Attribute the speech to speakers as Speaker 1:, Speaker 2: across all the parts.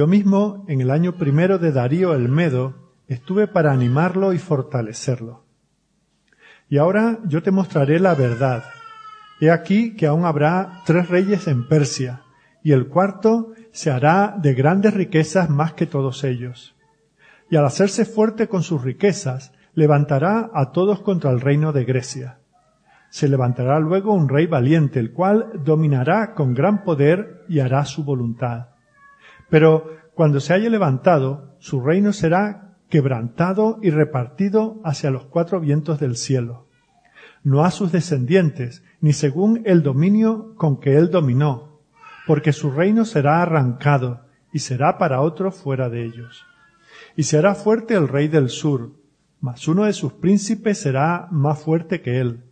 Speaker 1: Yo mismo, en el año primero de Darío el Medo, estuve para animarlo y fortalecerlo. Y ahora yo te mostraré la verdad. He aquí que aún habrá tres reyes en Persia, y el cuarto se hará de grandes riquezas más que todos ellos. Y al hacerse fuerte con sus riquezas, levantará a todos contra el reino de Grecia. Se levantará luego un rey valiente, el cual dominará con gran poder y hará su voluntad. Pero cuando se haya levantado, su reino será quebrantado y repartido hacia los cuatro vientos del cielo. No a sus descendientes, ni según el dominio con que él dominó, porque su reino será arrancado y será para otro fuera de ellos. Y será fuerte el rey del sur, mas uno de sus príncipes será más fuerte que él,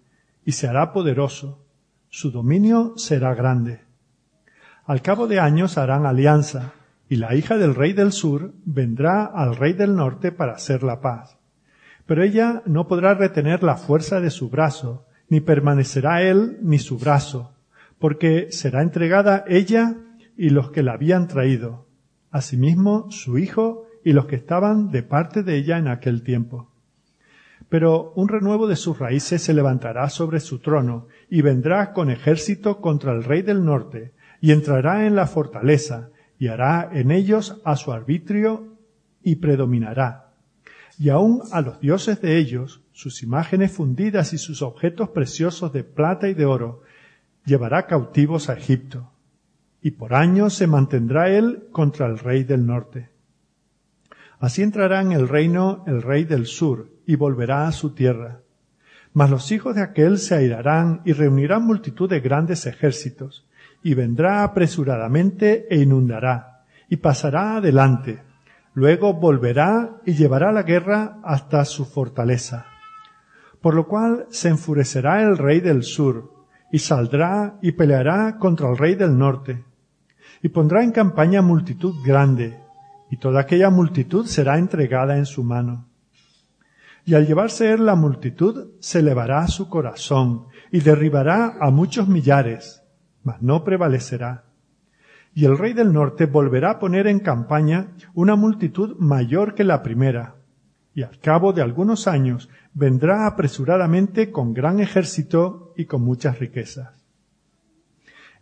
Speaker 1: y se hará poderoso. Su dominio será grande. Al cabo de años harán alianza, y la hija del rey del sur vendrá al rey del norte para hacer la paz. Pero ella no podrá retener la fuerza de su brazo, ni permanecerá él ni su brazo, porque será entregada ella y los que la habían traído, asimismo su hijo y los que estaban de parte de ella en aquel tiempo. Pero un renuevo de sus raíces se levantará sobre su trono, y vendrá con ejército contra el rey del norte, y entrará en la fortaleza, y hará en ellos a su arbitrio, y predominará. Y aun a los dioses de ellos, sus imágenes fundidas y sus objetos preciosos de plata y de oro, llevará cautivos a Egipto. Y por años se mantendrá él contra el rey del norte. Así entrará en el reino el rey del sur, y volverá a su tierra. Mas los hijos de aquel se airarán y reunirán multitud de grandes ejércitos, y vendrá apresuradamente e inundará, y pasará adelante. Luego volverá y llevará la guerra hasta su fortaleza. Por lo cual se enfurecerá el rey del sur, y saldrá y peleará contra el rey del norte, y pondrá en campaña multitud grande, y toda aquella multitud será entregada en su mano. Y al llevarse él la multitud, se elevará su corazón y derribará a muchos millares, mas no prevalecerá. Y el rey del norte volverá a poner en campaña una multitud mayor que la primera, y al cabo de algunos años vendrá apresuradamente con gran ejército y con muchas riquezas.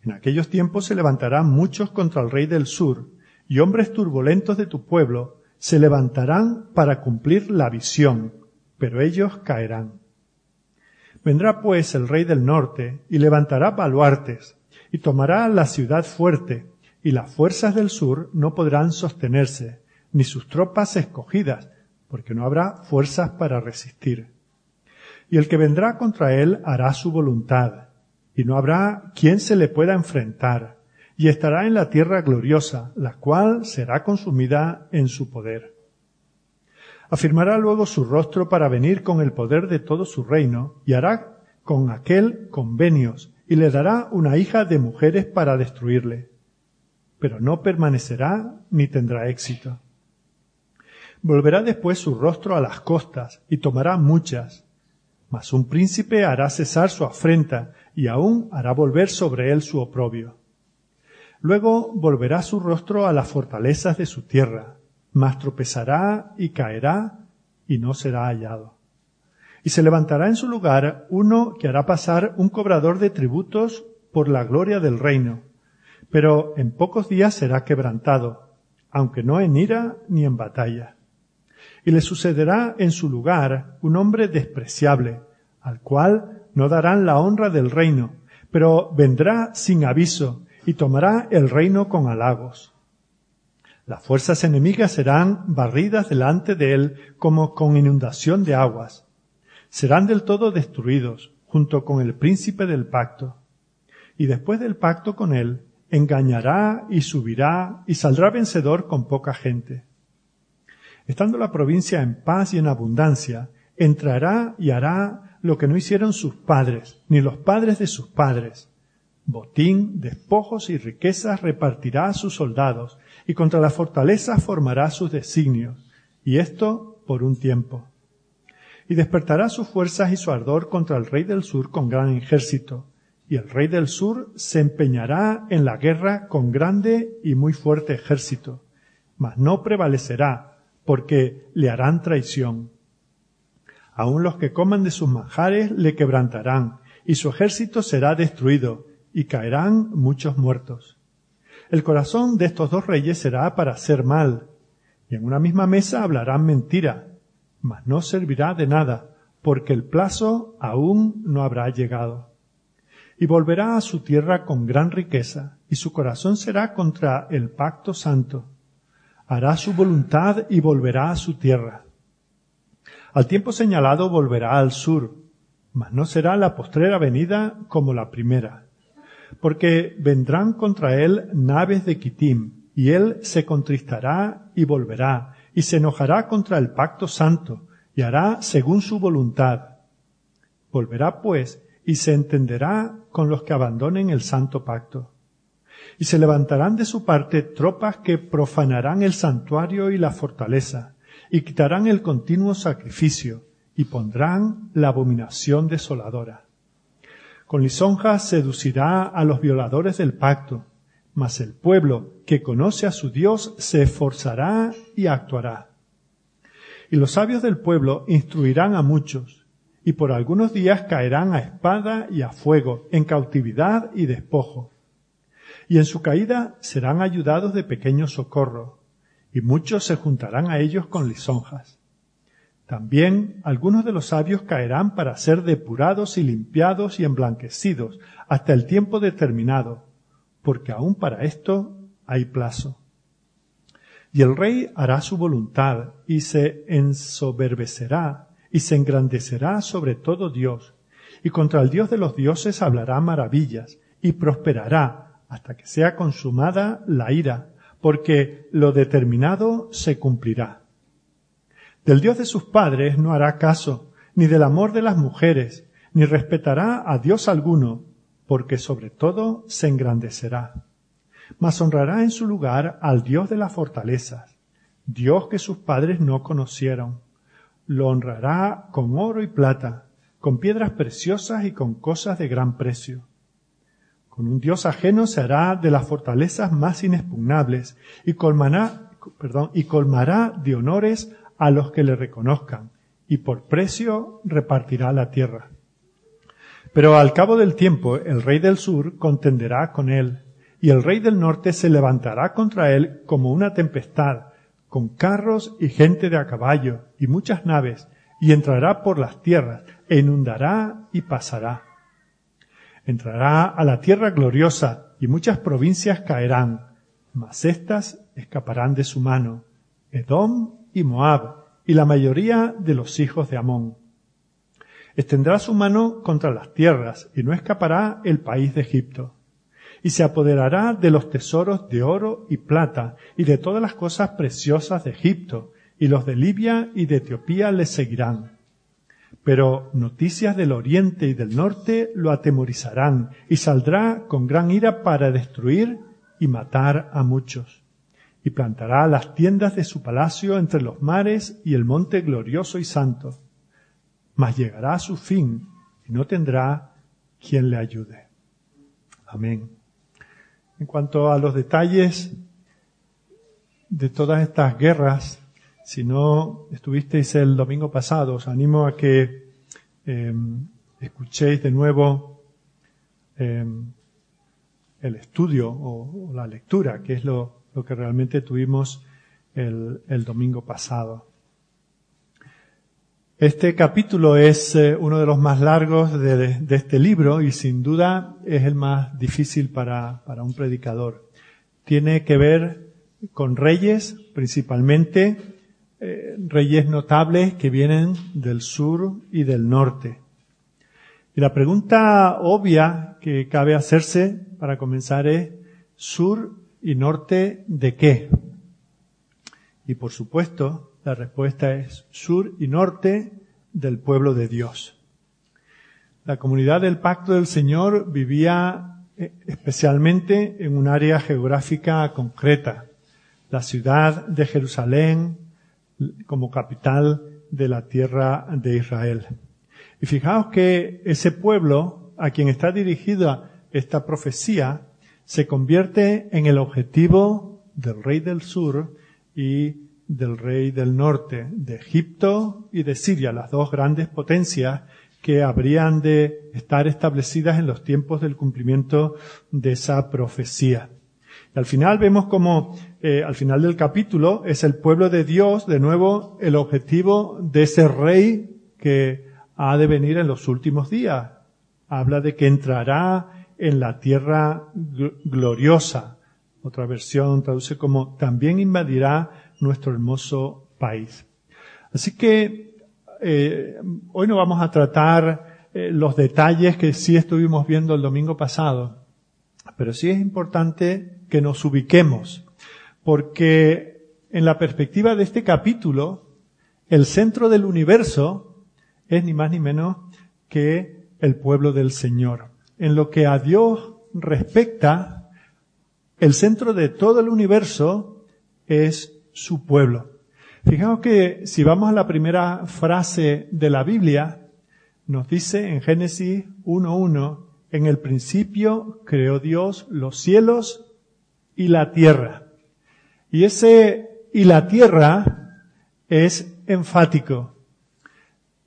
Speaker 1: En aquellos tiempos se levantarán muchos contra el rey del sur, y hombres turbulentos de tu pueblo se levantarán para cumplir la visión, pero ellos caerán. Vendrá pues el rey del norte y levantará baluartes y tomará la ciudad fuerte y las fuerzas del sur no podrán sostenerse, ni sus tropas escogidas, porque no habrá fuerzas para resistir. Y el que vendrá contra él hará su voluntad, y no habrá quien se le pueda enfrentar, y estará en la tierra gloriosa, la cual será consumida en su poder. Afirmará luego su rostro para venir con el poder de todo su reino, y hará con aquel convenios, y le dará una hija de mujeres para destruirle. Pero no permanecerá ni tendrá éxito. Volverá después su rostro a las costas, y tomará muchas. Mas un príncipe hará cesar su afrenta, y aún hará volver sobre él su oprobio. Luego volverá su rostro a las fortalezas de su tierra, mas tropezará y caerá y no será hallado. Y se levantará en su lugar uno que hará pasar un cobrador de tributos por la gloria del reino, pero en pocos días será quebrantado, aunque no en ira ni en batalla. Y le sucederá en su lugar un hombre despreciable, al cual no darán la honra del reino, pero vendrá sin aviso y tomará el reino con halagos. Las fuerzas enemigas serán barridas delante de él como con inundación de aguas. Serán del todo destruidos junto con el príncipe del pacto. Y después del pacto con él, engañará y subirá y saldrá vencedor con poca gente. Estando la provincia en paz y en abundancia, entrará y hará lo que no hicieron sus padres, ni los padres de sus padres. Botín, despojos y riquezas repartirá a sus soldados, y contra la fortaleza formará sus designios, y esto por un tiempo. Y despertará sus fuerzas y su ardor contra el rey del sur con gran ejército, y el rey del sur se empeñará en la guerra con grande y muy fuerte ejército, mas no prevalecerá, porque le harán traición. Aun los que coman de sus manjares le quebrantarán, y su ejército será destruido, y caerán muchos muertos. El corazón de estos dos reyes será para hacer mal, y en una misma mesa hablarán mentira, mas no servirá de nada, porque el plazo aún no habrá llegado. Y volverá a su tierra con gran riqueza, y su corazón será contra el pacto santo. Hará su voluntad y volverá a su tierra. Al tiempo señalado volverá al sur, mas no será la postrera venida como la primera, porque vendrán contra él naves de Kitim, y él se contristará y volverá, y se enojará contra el pacto santo, y hará según su voluntad. Volverá pues y se entenderá con los que abandonen el santo pacto. Y se levantarán de su parte tropas que profanarán el santuario y la fortaleza, y quitarán el continuo sacrificio, y pondrán la abominación desoladora. Con lisonjas seducirá a los violadores del pacto, mas el pueblo que conoce a su Dios se esforzará y actuará. Y los sabios del pueblo instruirán a muchos, y por algunos días caerán a espada y a fuego, en cautividad y despojo. Y en su caída serán ayudados de pequeño socorro, y muchos se juntarán a ellos con lisonjas. También algunos de los sabios caerán para ser depurados y limpiados y emblanquecidos hasta el tiempo determinado, porque aún para esto hay plazo. Y el rey hará su voluntad y se ensoberbecerá y se engrandecerá sobre todo Dios, y contra el Dios de los dioses hablará maravillas y prosperará hasta que sea consumada la ira, porque lo determinado se cumplirá. Del Dios de sus padres no hará caso, ni del amor de las mujeres, ni respetará a Dios alguno, porque sobre todo se engrandecerá mas honrará en su lugar al Dios de las fortalezas, Dios que sus padres no conocieron. Lo honrará con oro y plata, con piedras preciosas y con cosas de gran precio. Con un Dios ajeno se hará de las fortalezas más inexpugnables y colmará, y colmará de honores a los que le reconozcan, y por precio repartirá la tierra. Pero al cabo del tiempo el rey del sur contenderá con él y el rey del norte se levantará contra él como una tempestad, con carros y gente de a caballo y muchas naves, y entrará por las tierras, e inundará y pasará. Entrará a la tierra gloriosa, y muchas provincias caerán, mas éstas escaparán de su mano, Edom y Moab, y la mayoría de los hijos de Amón. Extendrá su mano contra las tierras, y no escapará el país de Egipto y se apoderará de los tesoros de oro y plata y de todas las cosas preciosas de Egipto, y los de Libia y de Etiopía le seguirán. Pero noticias del oriente y del norte lo atemorizarán, y saldrá con gran ira para destruir y matar a muchos. Y plantará las tiendas de su palacio entre los mares y el monte glorioso y santo. Mas llegará a su fin y no tendrá quien le ayude. Amén. En cuanto a los detalles de todas estas guerras, si no estuvisteis el domingo pasado, os animo a que em, escuchéis de nuevo em, el estudio o, la lectura, que es lo, que realmente tuvimos el, domingo pasado. Este capítulo es eh, uno de los más largos de, este libro y sin duda es el más difícil para, para un predicador. Tiene que ver con reyes, principalmente eh, reyes notables que vienen del sur y del norte. Y la pregunta obvia que cabe hacerse para comenzar es, ¿sur y norte de qué? Y por supuesto, la respuesta es sur y norte del pueblo de Dios. La comunidad del pacto del Señor vivía eh, especialmente en un área geográfica concreta, la ciudad de Jerusalén como capital de la tierra de Israel. Y fijaos que ese pueblo a quien está dirigida esta profecía se convierte en el objetivo del rey del sur y del rey del norte, de Egipto y de Siria, las dos grandes potencias que habrían de estar establecidas en los tiempos del cumplimiento de esa profecía. Y al final vemos como, eh, al final del capítulo, es el pueblo de Dios, de nuevo, el objetivo de ese rey que ha de venir en los últimos días. Habla de que entrará en la tierra gloriosa. Otra versión traduce como también invadirá nuestro hermoso país. Así que eh, hoy no vamos a tratar eh, los detalles que sí estuvimos viendo el domingo pasado, pero sí es importante que nos ubiquemos, porque en la perspectiva de este capítulo, el centro del universo es ni más ni menos que el pueblo del Señor. En lo que a Dios respecta, el centro de todo el universo es su pueblo. Fijaos que si vamos a la primera frase de la Biblia, nos dice en Génesis 1.1, en el principio creó Dios los cielos y la tierra. Y ese y la tierra es enfático.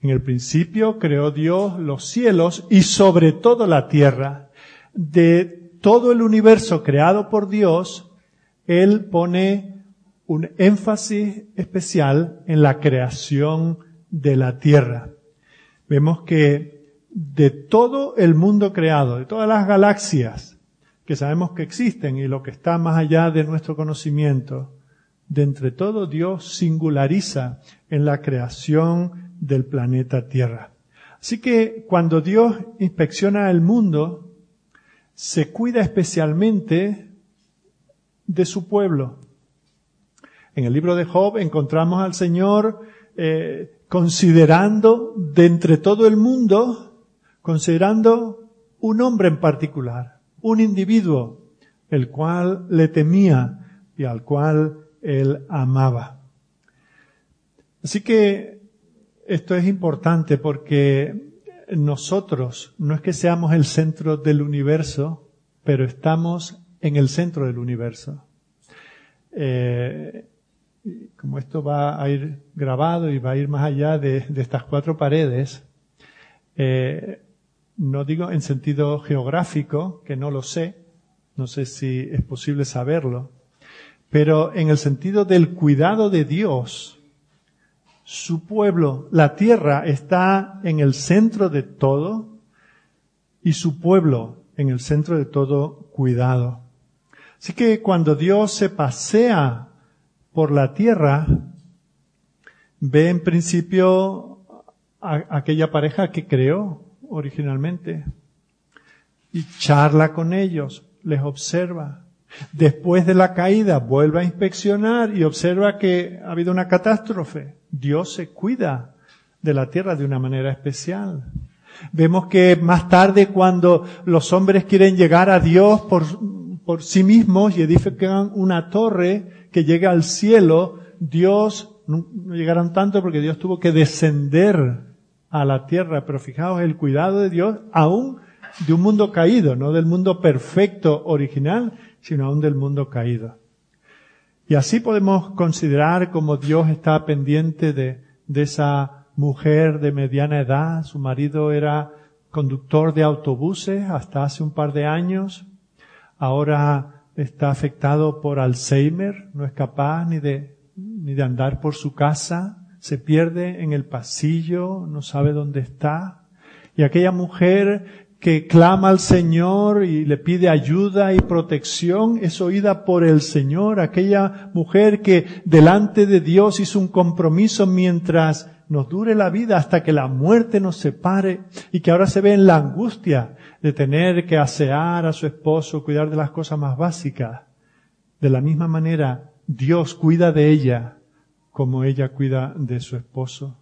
Speaker 1: En el principio creó Dios los cielos y sobre todo la tierra. De todo el universo creado por Dios, Él pone un énfasis especial en la creación de la tierra. Vemos que de todo el mundo creado, de todas las galaxias que sabemos que existen y lo que está más allá de nuestro conocimiento, de entre todo Dios singulariza en la creación del planeta Tierra. Así que cuando Dios inspecciona el mundo, se cuida especialmente de su pueblo, en el libro de Job encontramos al Señor eh, considerando de entre todo el mundo, considerando un hombre en particular, un individuo, el cual le temía y al cual él amaba. Así que esto es importante porque nosotros no es que seamos el centro del universo, pero estamos en el centro del universo. Eh, como esto va a ir grabado y va a ir más allá de, estas cuatro paredes, eh, no digo en sentido geográfico, que no lo sé, no sé si es posible saberlo, pero en el sentido del cuidado de Dios, su pueblo, la tierra está en el centro de todo y su pueblo en el centro de todo cuidado. Así que cuando Dios se pasea por la tierra, ve en principio a aquella pareja que creó originalmente y charla con ellos, les observa. Después de la caída vuelve a inspeccionar y observa que ha habido una catástrofe. Dios se cuida de la tierra de una manera especial. Vemos que más tarde cuando los hombres quieren llegar a Dios por, por sí mismos y edifican una torre, que llega al cielo, Dios, no, llegaron tanto porque Dios tuvo que descender a la tierra, pero fijaos el cuidado de Dios aún de un mundo caído, no del mundo perfecto original, sino aún del mundo caído. Y así podemos considerar como Dios está pendiente de, de esa mujer de mediana edad. Su marido era conductor de autobuses hasta hace un par de años. Ahora está afectado por Alzheimer, no es capaz ni de, ni de andar por su casa, se pierde en el pasillo, no sabe dónde está. Y aquella mujer que clama al Señor y le pide ayuda y protección es oída por el Señor. Aquella mujer que delante de Dios hizo un compromiso mientras nos dure la vida hasta que la muerte nos separe y que ahora se ve en la angustia de tener que asear a su esposo, cuidar de las cosas más básicas. De la misma manera, Dios cuida de ella como ella cuida de su esposo.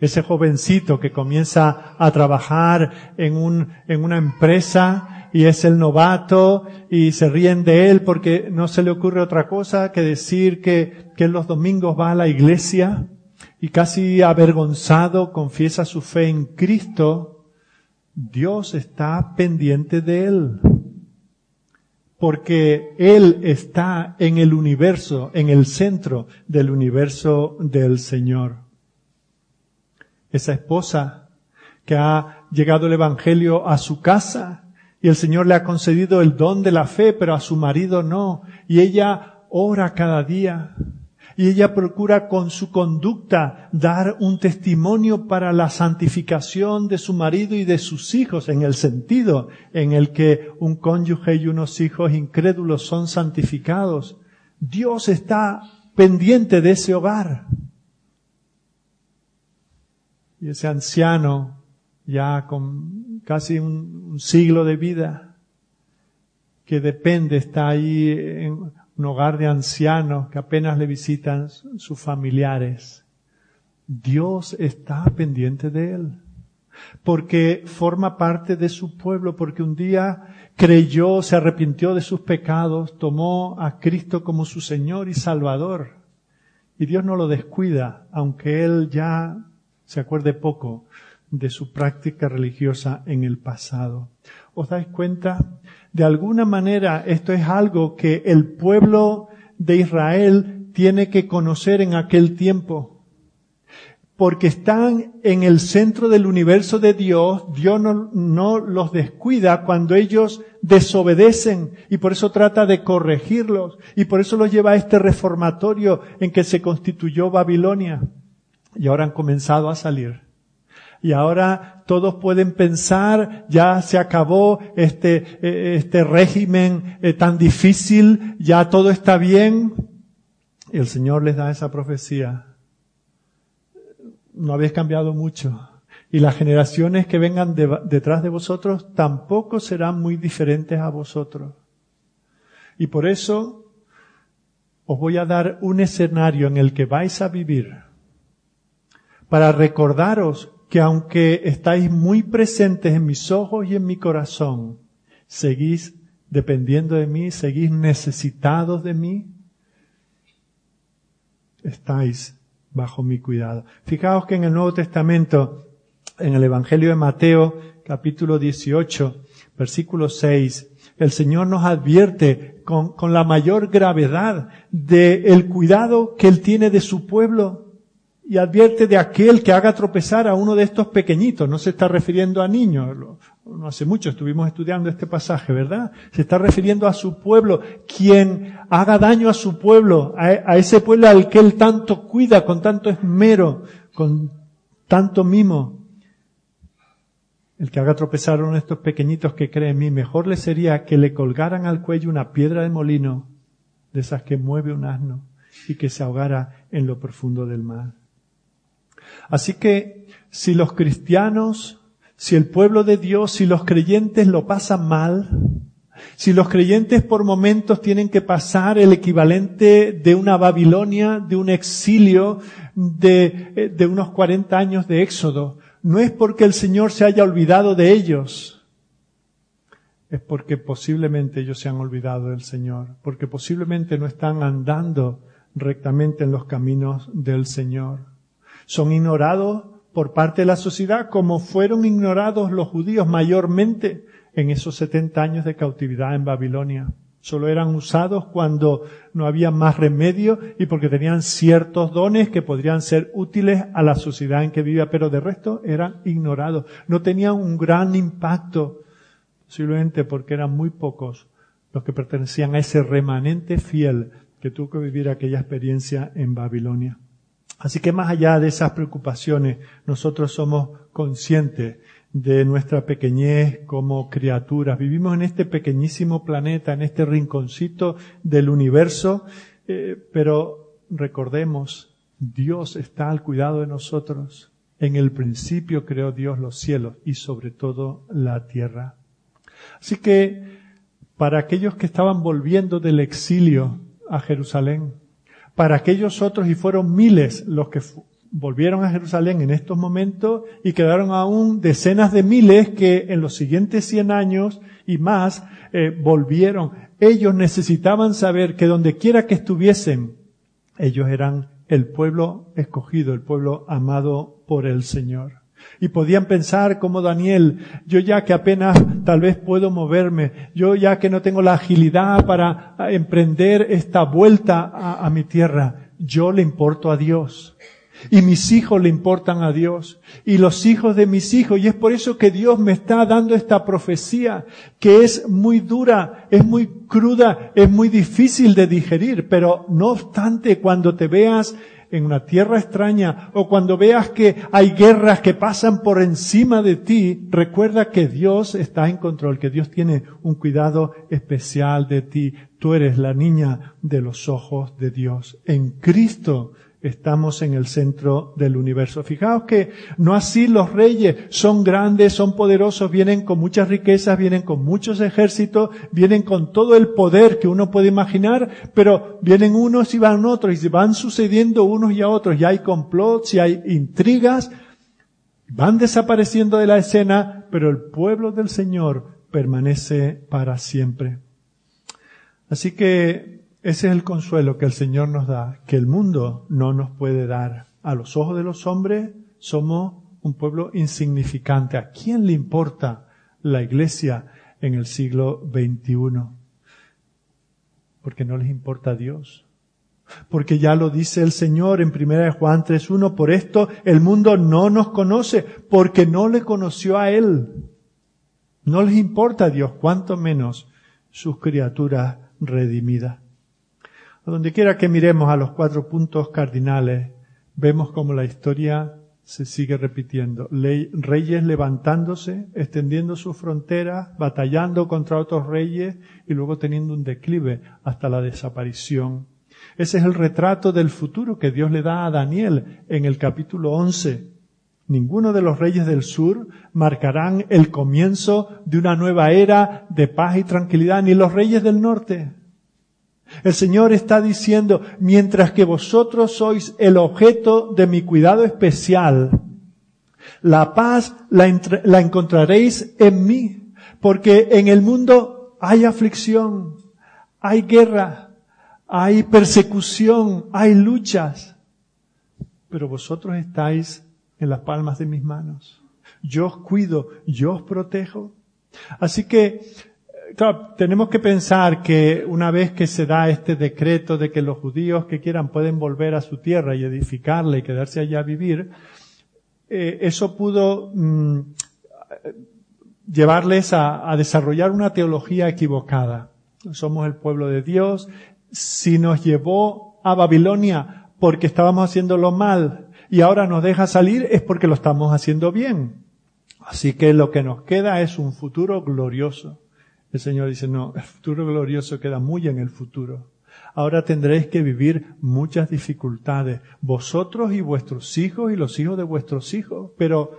Speaker 1: Ese jovencito que comienza a trabajar en, un, en una empresa y es el novato y se ríen de él porque no se le ocurre otra cosa que decir que, que los domingos va a la iglesia y casi avergonzado confiesa su fe en Cristo Dios está pendiente de él. porque Él está en el universo, en el centro del universo del Señor. Esa esposa que ha llegado el Evangelio a su casa y el Señor le ha concedido el don de la fe, pero a su marido no. Y ella ora cada día y ella procura con su conducta dar un testimonio para la santificación de su marido y de sus hijos, en el sentido en el que un cónyuge y unos hijos incrédulos son santificados. Dios está pendiente de ese hogar. Y ese anciano, ya con casi un, siglo de vida, que depende, está ahí en un hogar de ancianos que apenas le visitan sus familiares. Dios está pendiente de él, porque forma parte de su pueblo, porque un día creyó, se arrepintió de sus pecados, tomó a Cristo como su Señor y Salvador. Y Dios no lo descuida, aunque él ya se acuerde poco de su práctica religiosa en el pasado. ¿Os dais cuenta? De alguna manera esto es algo que el pueblo de Israel tiene que conocer en aquel tiempo. Porque están en el centro del universo de Dios, Dios no, los descuida cuando ellos desobedecen y por eso trata de corregirlos y por eso los lleva a este reformatorio en que se constituyó Babilonia. Y ahora han comenzado a salir y ahora todos pueden pensar, ya se acabó este, eh, este régimen eh, tan difícil, ya todo está bien. Y el Señor les da esa profecía. No habéis cambiado mucho. Y las generaciones que vengan detrás de vosotros tampoco serán muy diferentes a vosotros. Y por eso os voy a dar un escenario en el que vais a vivir para recordaros que aunque estáis muy presentes en mis ojos y en mi corazón, seguís dependiendo de mí, seguís necesitados de mí, estáis bajo mi cuidado. Fijaos que en el Nuevo Testamento, en el Evangelio de Mateo, capítulo 18, versículo 6, el Señor nos advierte con, la mayor gravedad del el cuidado que Él tiene de su pueblo y advierte de aquel que haga tropezar a uno de estos pequeñitos. No se está refiriendo a niños. No hace mucho estuvimos estudiando este pasaje, ¿verdad? Se está refiriendo a su pueblo. Quien haga daño a su pueblo, a, ese pueblo al que él tanto cuida, con tanto esmero, con tanto mimo. El que haga tropezar a uno de estos pequeñitos que cree en mí, mejor le sería que le colgaran al cuello una piedra de molino, de esas que mueve un asno, y que se ahogara en lo profundo del mar. Así que si los cristianos, si el pueblo de Dios, si los creyentes lo pasan mal, si los creyentes por momentos tienen que pasar el equivalente de una Babilonia, de un exilio, de, eh, de unos 40 años de éxodo, no es porque el Señor se haya olvidado de ellos, es porque posiblemente ellos se han olvidado del Señor, porque posiblemente no están andando rectamente en los caminos del Señor son ignorados por parte de la sociedad como fueron ignorados los judíos mayormente en esos 70 años de cautividad en Babilonia. Solo eran usados cuando no había más remedio y porque tenían ciertos dones que podrían ser útiles a la sociedad en que vivía, pero de resto eran ignorados. No tenían un gran impacto, posiblemente porque eran muy pocos los que pertenecían a ese remanente fiel que tuvo que vivir aquella experiencia en Babilonia. Así que más allá de esas preocupaciones, nosotros somos conscientes de nuestra pequeñez como criaturas. Vivimos en este pequeñísimo planeta, en este rinconcito del universo, eh, pero recordemos, Dios está al cuidado de nosotros. En el principio creó Dios los cielos y sobre todo la tierra. Así que para aquellos que estaban volviendo del exilio a Jerusalén, para aquellos otros, y fueron miles los que volvieron a Jerusalén en estos momentos y quedaron aún decenas de miles que en los siguientes cien años y más eh, volvieron. Ellos necesitaban saber que donde quiera que estuviesen, ellos eran el pueblo escogido, el pueblo amado por el Señor. Y podían pensar como Daniel, yo ya que apenas tal vez puedo moverme, yo ya que no tengo la agilidad para emprender esta vuelta a, mi tierra, yo le importo a Dios. Y mis hijos le importan a Dios. Y los hijos de mis hijos. Y es por eso que Dios me está dando esta profecía que es muy dura, es muy cruda, es muy difícil de digerir. Pero no obstante, cuando te veas en una tierra extraña o cuando veas que hay guerras que pasan por encima de ti, recuerda que Dios está en control, que Dios tiene un cuidado especial de ti. Tú eres la niña de los ojos de Dios. En Cristo estamos en el centro del universo. Fijaos que no así los reyes son grandes, son poderosos, vienen con muchas riquezas, vienen con muchos ejércitos, vienen con todo el poder que uno puede imaginar, pero vienen unos y van otros y van sucediendo unos y a otros y hay complots y hay intrigas, van desapareciendo de la escena, pero el pueblo del Señor permanece para siempre. Así que ese es el consuelo que el Señor nos da, que el mundo no nos puede dar. A los ojos de los hombres somos un pueblo insignificante. ¿A quién le importa la iglesia en el siglo XXI? Porque no les importa a Dios. Porque ya lo dice el Señor en 1 Juan 3.1, por esto el mundo no nos conoce, porque no le conoció a Él. No les importa a Dios, cuanto menos sus criaturas redimidas. A donde quiera que miremos a los cuatro puntos cardinales, vemos como la historia se sigue repitiendo. reyes levantándose, extendiendo sus fronteras, batallando contra otros reyes y luego teniendo un declive hasta la desaparición. Ese es el retrato del futuro que Dios le da a Daniel en el capítulo 11. Ninguno de los reyes del sur marcarán el comienzo de una nueva era de paz y tranquilidad, ni los reyes del norte. El Señor está diciendo, mientras que vosotros sois el objeto de mi cuidado especial, la paz la, encontraréis en mí, porque en el mundo hay aflicción, hay guerra, hay persecución, hay luchas, pero vosotros estáis en las palmas de mis manos. Yo os cuido, yo os protejo. Así que tenemos que pensar que una vez que se da este decreto de que los judíos que quieran pueden volver a su tierra y edificarla y quedarse allá a vivir, eh, eso pudo mm, llevarles a, a desarrollar una teología equivocada. Somos el pueblo de Dios. Si nos llevó a Babilonia porque estábamos haciéndolo mal y ahora nos deja salir es porque lo estamos haciendo bien. Así que lo que nos queda es un futuro glorioso. El Señor dice, no, el futuro glorioso queda muy en el futuro. Ahora tendréis que vivir muchas dificultades, vosotros y vuestros hijos y los hijos de vuestros hijos, pero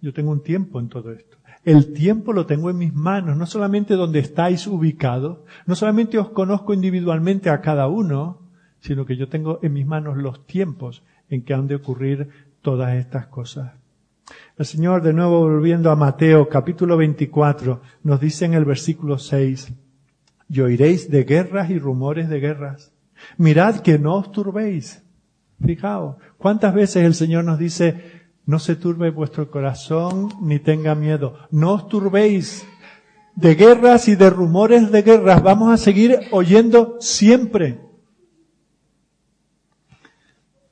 Speaker 1: yo tengo un tiempo en todo esto. El tiempo lo tengo en mis manos, no solamente donde estáis ubicados, no solamente os conozco individualmente a cada uno, sino que yo tengo en mis manos los tiempos en que han de ocurrir todas estas cosas. El Señor, de nuevo volviendo a Mateo capítulo 24, nos dice en el versículo 6, y oiréis de guerras y rumores de guerras. Mirad que no os turbéis. Fijaos, ¿cuántas veces el Señor nos dice, no se turbe vuestro corazón ni tenga miedo? No os turbéis. De guerras y de rumores de guerras vamos a seguir oyendo siempre.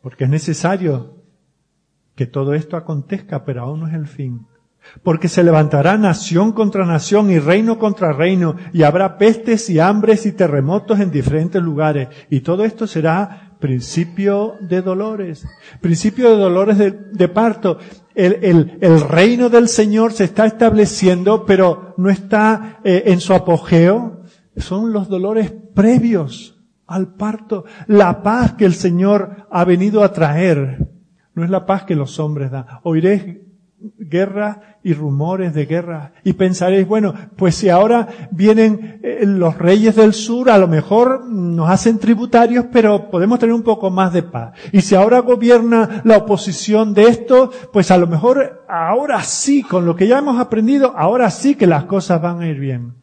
Speaker 1: Porque es necesario que todo esto acontezca, pero aún no es el fin. Porque se levantará nación contra nación y reino contra reino, y habrá pestes y hambres y terremotos en diferentes lugares. Y todo esto será principio de dolores, principio de dolores de, parto. El, el, reino del Señor se está estableciendo, pero no está eh, en su apogeo. Son los dolores previos al parto, la paz que el Señor ha venido a traer no es la paz que los hombres dan. Oiréis guerra y rumores de guerra y pensaréis, bueno, pues si ahora vienen eh, los reyes del sur, a lo mejor nos hacen tributarios, pero podemos tener un poco más de paz. Y si ahora gobierna la oposición de esto, pues a lo mejor ahora sí, con lo que ya hemos aprendido, ahora sí que las cosas van a ir bien.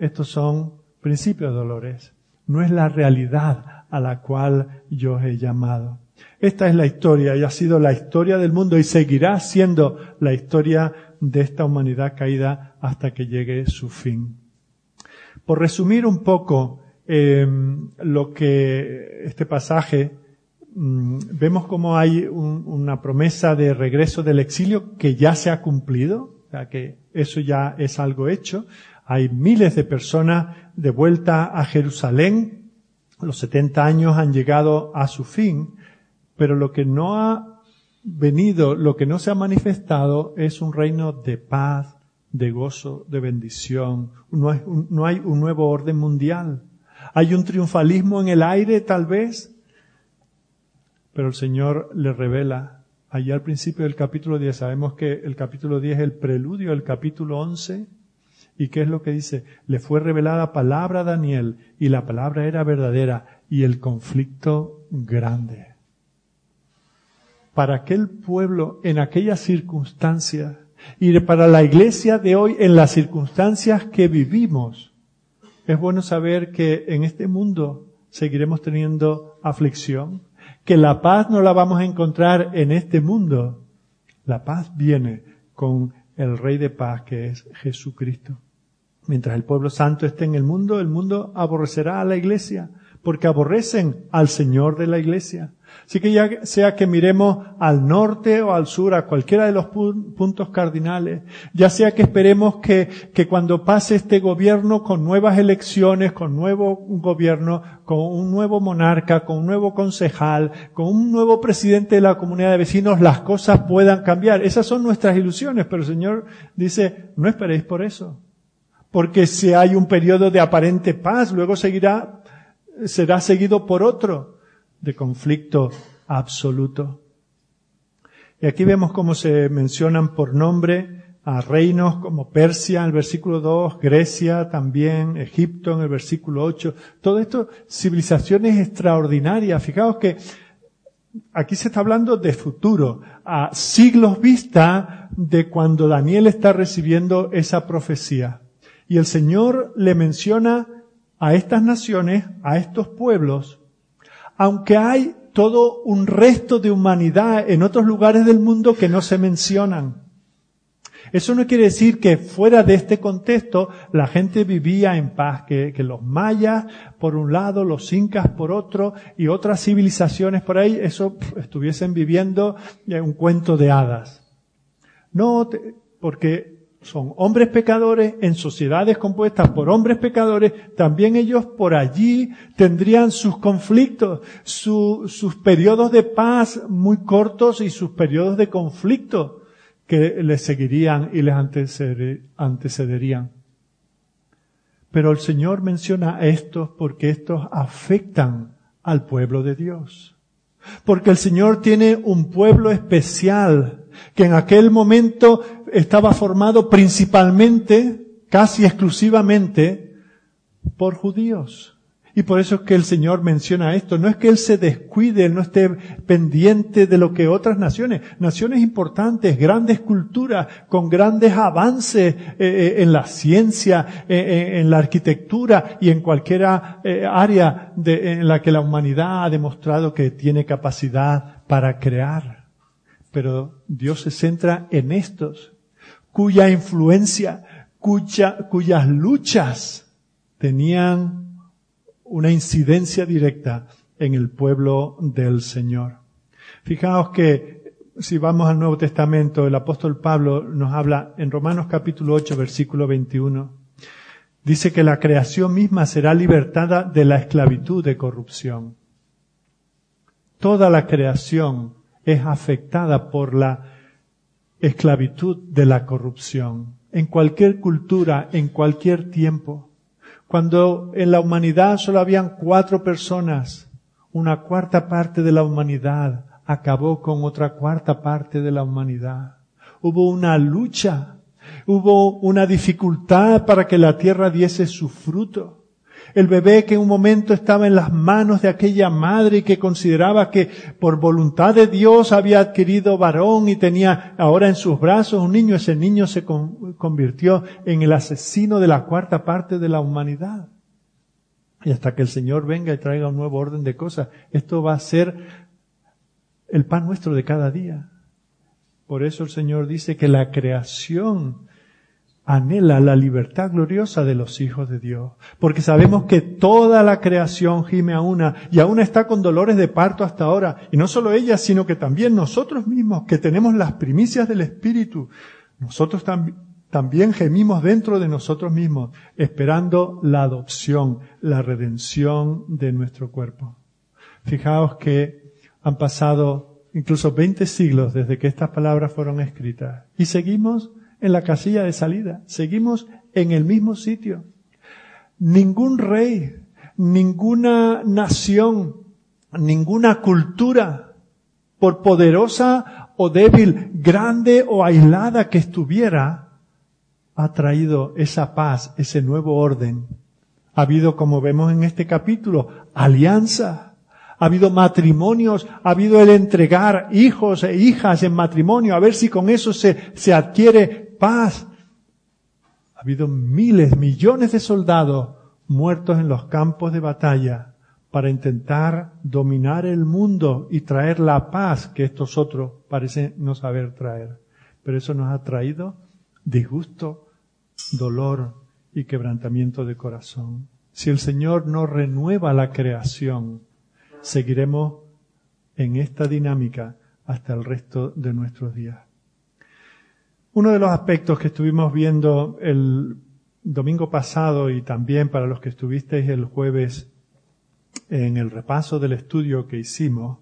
Speaker 1: Estos son principios de dolores. No es la realidad a la cual yo he llamado. Esta es la historia y ha sido la historia del mundo y seguirá siendo la historia de esta humanidad caída hasta que llegue su fin. Por resumir un poco eh, lo que este pasaje, mm, vemos como hay una promesa de regreso del exilio que ya se ha cumplido, o sea que eso ya es algo hecho. Hay miles de personas de vuelta a Jerusalén. Los 70 años han llegado a su fin, pero lo que no ha venido, lo que no se ha manifestado es un reino de paz, de gozo, de bendición. No hay, no hay un nuevo orden mundial. Hay un triunfalismo en el aire, tal vez. Pero el Señor le revela. Allí al principio del capítulo 10, sabemos que el capítulo 10 es el preludio del capítulo 11 ¿Y qué es lo que dice? Le fue revelada palabra a Daniel y la palabra era verdadera y el conflicto grande. Para aquel pueblo en aquellas circunstancias y para la iglesia de hoy en las circunstancias que vivimos, es bueno saber que en este mundo seguiremos teniendo aflicción, que la paz no la vamos a encontrar en este mundo. La paz viene con el Rey de paz que es Jesucristo. Mientras el pueblo santo esté en el mundo, el mundo aborrecerá a la iglesia, porque aborrecen al Señor de la iglesia. Así que ya sea que miremos al norte o al sur, a cualquiera de los puntos cardinales, ya sea que esperemos que, que cuando pase este gobierno con nuevas elecciones, con nuevo gobierno, con un nuevo monarca, con un nuevo concejal, con un nuevo presidente de la comunidad de vecinos, las cosas puedan cambiar. Esas son nuestras ilusiones, pero el Señor dice, no esperéis por eso porque si hay un periodo de aparente paz, luego seguirá, será seguido por otro de conflicto absoluto. Y aquí vemos cómo se mencionan por nombre a reinos como Persia en el versículo 2, Grecia también, Egipto en el versículo 8. Todo esto, civilizaciones extraordinarias. Fijaos que aquí se está hablando de futuro, a siglos vista de cuando Daniel está recibiendo esa profecía. Y el Señor le menciona a estas naciones, a estos pueblos, aunque hay todo un resto de humanidad en otros lugares del mundo que no se mencionan. Eso no quiere decir que fuera de este contexto la gente vivía en paz, que, los mayas por un lado, los incas por otro y otras civilizaciones por ahí, eso estuviesen viviendo un cuento de hadas. No, porque son hombres pecadores en sociedades compuestas por hombres pecadores, también ellos por allí tendrían sus conflictos, sus periodos de paz muy cortos y sus periodos de conflicto que les seguirían y les antecederían. Pero el Señor menciona estos porque estos afectan al pueblo de Dios. Porque el Señor tiene un pueblo especial que en aquel momento estaba formado principalmente, casi exclusivamente, por judíos. Y por eso es que el Señor menciona esto. No es que Él se descuide, Él no esté pendiente de lo que otras naciones, naciones importantes, grandes culturas, con grandes avances eh, eh, en la ciencia, eh, en la arquitectura y en cualquier área en la que la humanidad ha demostrado que tiene capacidad para crear. Pero Dios se centra en estos cuya influencia, cuya, cuyas luchas tenían una incidencia directa en el pueblo del Señor. Fijaos que si vamos al Nuevo Testamento, el apóstol Pablo nos habla en Romanos capítulo 8, versículo 21. Dice que la creación misma será libertada de la esclavitud de corrupción. Toda la creación es afectada por la esclavitud de la corrupción. En cualquier cultura, en cualquier tiempo. Cuando en la humanidad solo habían cuatro personas, una cuarta parte de la humanidad acabó con otra cuarta parte de la humanidad. Hubo una lucha, hubo una dificultad para que la tierra diese su fruto. El bebé que en un momento estaba en las manos de aquella madre y que consideraba que por voluntad de Dios había adquirido varón y tenía ahora en sus brazos un niño, ese niño se convirtió en el asesino de la cuarta parte de la humanidad. Y hasta que el Señor venga y traiga un nuevo orden de cosas, esto va a ser el pan nuestro de cada día. Por eso el Señor dice que la creación anhela la libertad gloriosa de los hijos de Dios, porque sabemos que toda la creación gime a una y aún está con dolores de parto hasta ahora, y no solo ella, sino que también nosotros mismos, que tenemos las primicias del Espíritu, nosotros también gemimos dentro de nosotros mismos, esperando la adopción, la redención de nuestro cuerpo. Fijaos que han pasado incluso 20 siglos desde que estas palabras fueron escritas y seguimos en la casilla de salida. Seguimos en el mismo sitio. Ningún rey, ninguna nación, ninguna cultura, por poderosa o débil, grande o aislada que estuviera, ha traído esa paz, ese nuevo orden. Ha habido, como vemos en este capítulo, alianza. Ha habido matrimonios, ha habido el entregar hijos e hijas en matrimonio, a ver si con eso se, se adquiere paz. Ha habido miles, millones de soldados muertos en los campos de batalla para intentar dominar el mundo y traer la paz que estos otros parecen no saber traer. Pero eso nos ha traído disgusto, dolor y quebrantamiento de corazón. Si el Señor no renueva la creación, seguiremos en esta dinámica hasta el resto de nuestros días. Uno de los aspectos que estuvimos viendo el domingo pasado y también para los que estuvisteis el jueves en el repaso del estudio que hicimos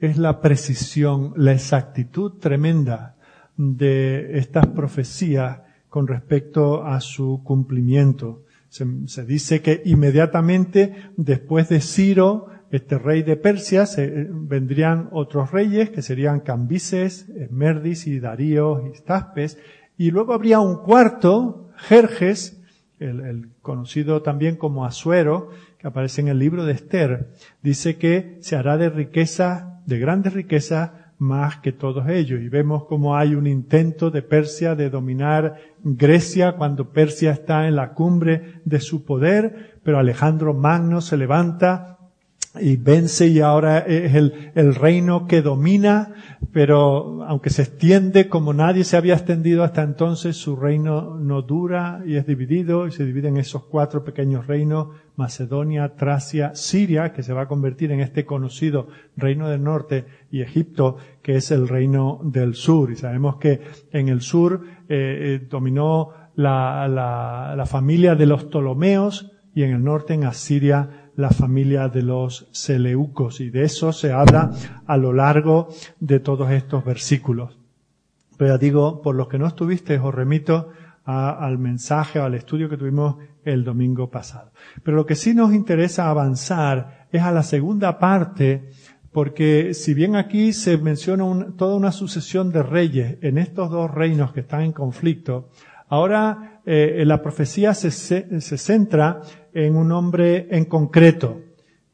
Speaker 1: es la precisión, la exactitud tremenda de estas profecías con respecto a su cumplimiento. Se, se, dice que inmediatamente después de Ciro este rey de Persia, se, vendrían otros reyes que serían Cambises, Esmerdis y Darío y Staspes, y luego habría un cuarto, Jerjes, el, conocido también como Asuero, que aparece en el libro de Esther, dice que se hará de riqueza, de grandes riquezas, más que todos ellos. Y vemos como hay un intento de Persia de dominar Grecia cuando Persia está en la cumbre de su poder, pero Alejandro Magno se levanta y vence y ahora es el, el, reino que domina, pero aunque se extiende como nadie se había extendido hasta entonces, su reino no dura y es dividido y se divide en esos cuatro pequeños reinos, Macedonia, Tracia, Siria, que se va a convertir en este conocido reino del norte, y Egipto, que es el reino del sur. Y sabemos que en el sur eh, eh, dominó la, la, la familia de los Ptolomeos y en el norte en Asiria la familia de los Seleucos y de eso se habla a lo largo de todos estos versículos. Pero ya digo, por los que no estuviste, os remito al mensaje o al estudio que tuvimos el domingo pasado. Pero lo que sí nos interesa avanzar es a la segunda parte, porque si bien aquí se menciona toda una sucesión de reyes en estos dos reinos que están en conflicto, ahora eh, la profecía se, se centra en un hombre en concreto,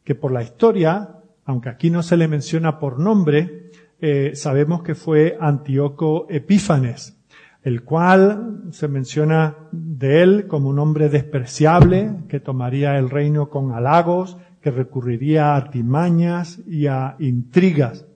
Speaker 1: que por la historia, aunque aquí no se le menciona por nombre, eh, sabemos que fue Antíoco Epífanes, el cual se menciona de él como un hombre despreciable, que tomaría el reino con halagos, que recurriría a artimañas y a intrigas.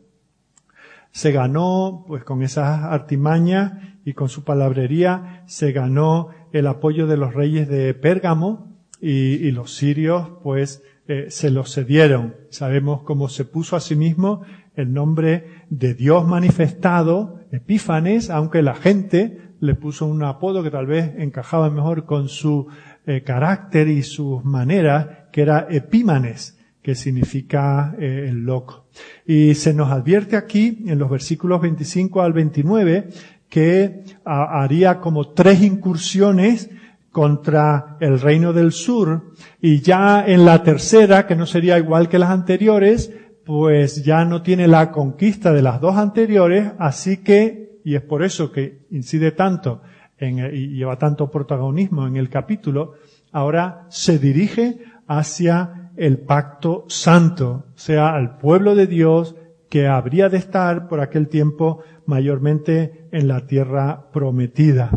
Speaker 1: Se ganó, pues con esas artimañas y con su palabrería, se ganó el apoyo de los reyes de Pérgamo, y, los sirios pues eh, se lo cedieron. Sabemos cómo se puso a sí mismo el nombre de Dios manifestado, Epífanes, aunque la gente le puso un apodo que tal vez encajaba mejor con su eh, carácter y sus maneras, que era Epímanes, que significa eh, el loco. Y se nos advierte aquí, en los versículos 25 al 29, que haría como tres incursiones contra el reino del sur y ya en la tercera, que no sería igual que las anteriores, pues ya no tiene la conquista de las dos anteriores, así que, y es por eso que incide tanto en, y lleva tanto protagonismo en el capítulo, ahora se dirige hacia el pacto santo, o sea, al pueblo de Dios que habría de estar por aquel tiempo mayormente en la tierra prometida.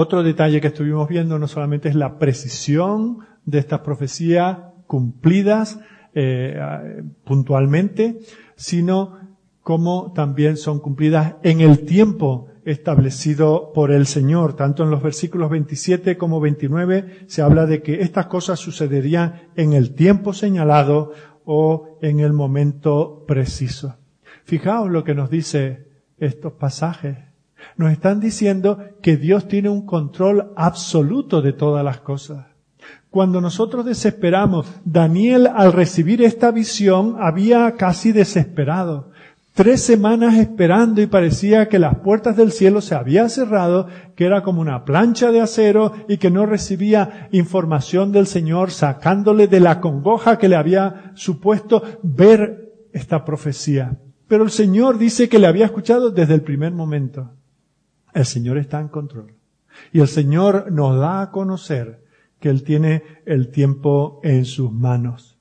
Speaker 1: Otro detalle que estuvimos viendo no solamente es la precisión de estas profecías cumplidas eh, puntualmente, sino como también son cumplidas en el tiempo establecido por el Señor. Tanto en los versículos 27 como 29 se habla de que estas cosas sucederían en el tiempo señalado o en el momento preciso. Fijaos lo que nos dice estos pasajes. Nos están diciendo que Dios tiene un control absoluto de todas las cosas. Cuando nosotros desesperamos, Daniel al recibir esta visión había casi desesperado. Tres semanas esperando y parecía que las puertas del cielo se habían cerrado, que era como una plancha de acero y que no recibía información del Señor sacándole de la congoja que le había supuesto ver esta profecía. Pero el Señor dice que le había escuchado desde el primer momento. El Señor está en control. Y el Señor nos da a conocer que Él tiene el tiempo en sus manos.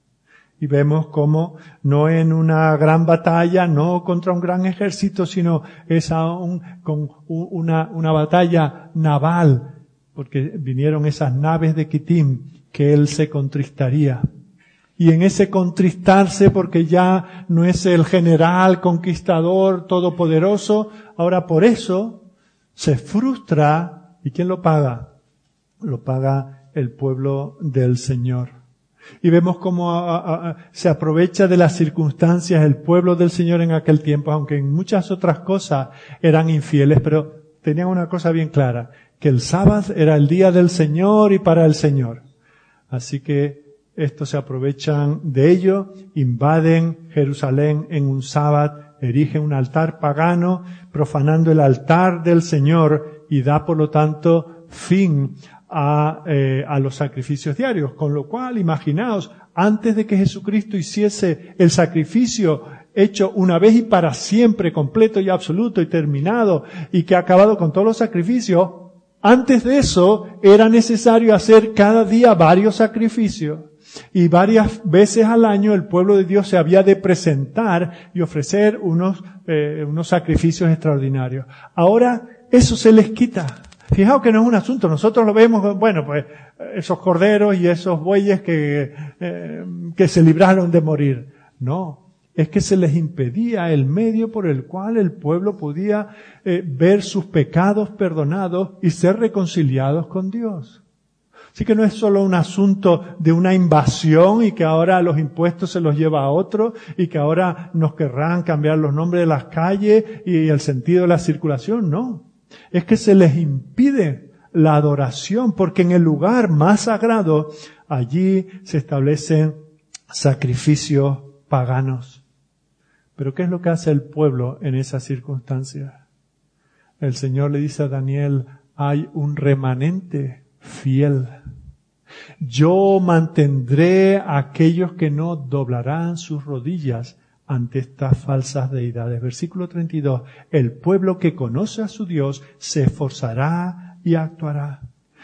Speaker 1: Y vemos cómo no en una gran batalla, no contra un gran ejército, sino es aún con una, una batalla naval, porque vinieron esas naves de Kitim, que Él se contristaría. Y en ese contristarse, porque ya no es el general conquistador todopoderoso, ahora por eso se frustra. ¿Y quién lo paga? Lo paga el pueblo del Señor. Y vemos cómo se aprovecha de las circunstancias el pueblo del Señor en aquel tiempo, aunque en muchas otras cosas eran infieles, pero tenían una cosa bien clara, que el sábado era el día del Señor y para el Señor. Así que estos se aprovechan de ello, invaden Jerusalén en un sábado, erigen un altar pagano, profanando el altar del Señor y da por lo tanto fin a, eh, a los sacrificios diarios. Con lo cual, imaginaos, antes de que Jesucristo hiciese el sacrificio hecho una vez y para siempre, completo y absoluto y terminado, y que ha acabado con todos los sacrificios, antes de eso era necesario hacer cada día varios sacrificios. Y varias veces al año el pueblo de Dios se había de presentar y ofrecer unos, eh, unos sacrificios extraordinarios. Ahora eso se les quita. Fijaos que no es un asunto, nosotros lo vemos, bueno, pues esos corderos y esos bueyes que, eh, que se libraron de morir. No, es que se les impedía el medio por el cual el pueblo podía eh, ver sus pecados perdonados y ser reconciliados con Dios. Así que no es solo un asunto de una invasión y que ahora los impuestos se los lleva a otro y que ahora nos querrán cambiar los nombres de las calles y el sentido de la circulación, no es que se les impide la adoración porque en el lugar más sagrado allí se establecen sacrificios paganos. Pero ¿qué es lo que hace el pueblo en esas circunstancias? El Señor le dice a Daniel, hay un remanente fiel. Yo mantendré a aquellos que no doblarán sus rodillas ante estas falsas deidades. Versículo 32. El pueblo que conoce a su Dios se esforzará y actuará.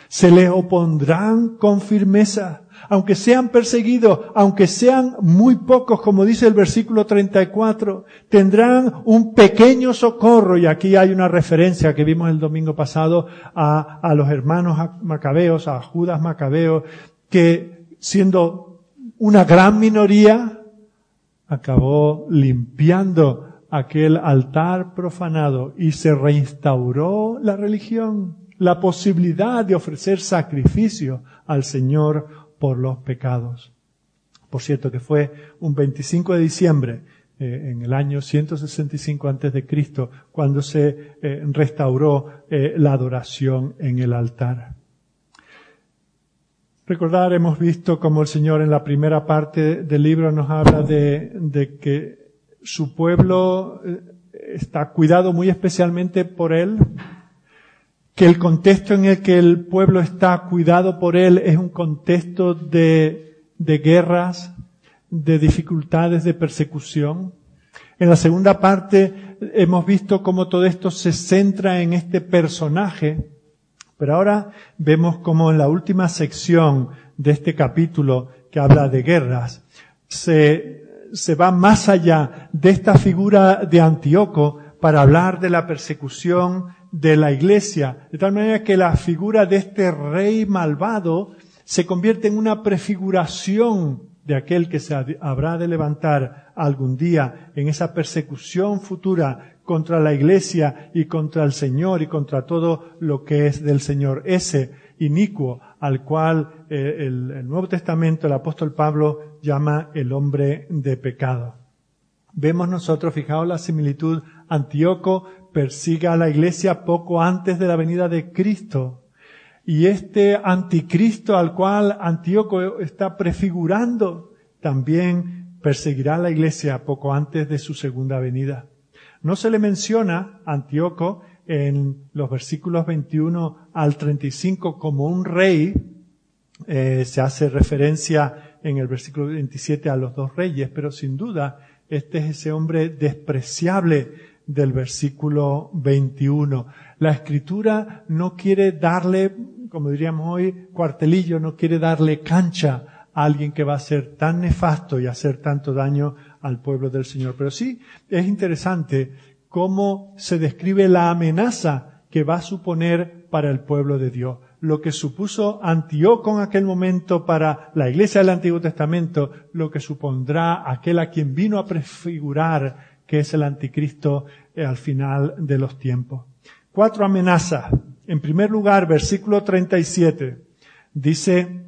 Speaker 1: Se le opondrán con firmeza, aunque sean perseguidos, aunque sean muy pocos, como dice el versículo 34, tendrán un pequeño socorro, y aquí hay una referencia que vimos el domingo pasado a, los hermanos macabeos, a Judas Macabeo, que siendo una gran minoría, acabó limpiando aquel altar profanado y se reinstauró la religión, la posibilidad de ofrecer sacrificio al Señor por los pecados. Por cierto, que fue un 25 de diciembre eh, en el año 165 antes de Cristo cuando se eh, restauró eh, la adoración en el altar. Recordar, hemos visto como el Señor en la primera parte del libro nos habla de, que su pueblo está cuidado muy especialmente por Él, que el contexto en el que el pueblo está cuidado por Él es un contexto de, de guerras, de dificultades, de persecución. En la segunda parte hemos visto cómo todo esto se centra en este personaje pero ahora vemos como en la última sección de este capítulo que habla de guerras, se, se va más allá de esta figura de Antíoco para hablar de la persecución de la iglesia, de tal manera que la figura de este rey malvado se convierte en una prefiguración de aquel que se habrá de levantar algún día en esa persecución futura contra la iglesia y contra el Señor y contra todo lo que es del Señor. Ese inicuo al cual eh, el, el Nuevo Testamento, el apóstol Pablo llama el hombre de pecado. Vemos nosotros, fijaos la similitud, Antíoco persiga a la iglesia poco antes de la venida de Cristo. Y este anticristo al cual Antíoco está prefigurando también perseguirá a la iglesia poco antes de su segunda venida. No se le menciona Antíoco en los versículos 21 al 35 como un rey. Eh, se hace referencia en el versículo 27 a los dos reyes, pero sin duda este es ese hombre despreciable del versículo 21. La escritura no quiere darle, como diríamos hoy, cuartelillo, no quiere darle cancha a alguien que va a ser tan nefasto y hacer tanto daño al pueblo del Señor. Pero sí es interesante cómo se describe la amenaza que va a suponer para el pueblo de Dios. Lo que supuso Antíoco en aquel momento para la iglesia del Antiguo Testamento, lo que supondrá aquel a quien vino a prefigurar que es el anticristo eh, al final de los tiempos. Cuatro amenazas. En primer lugar, versículo 37, dice,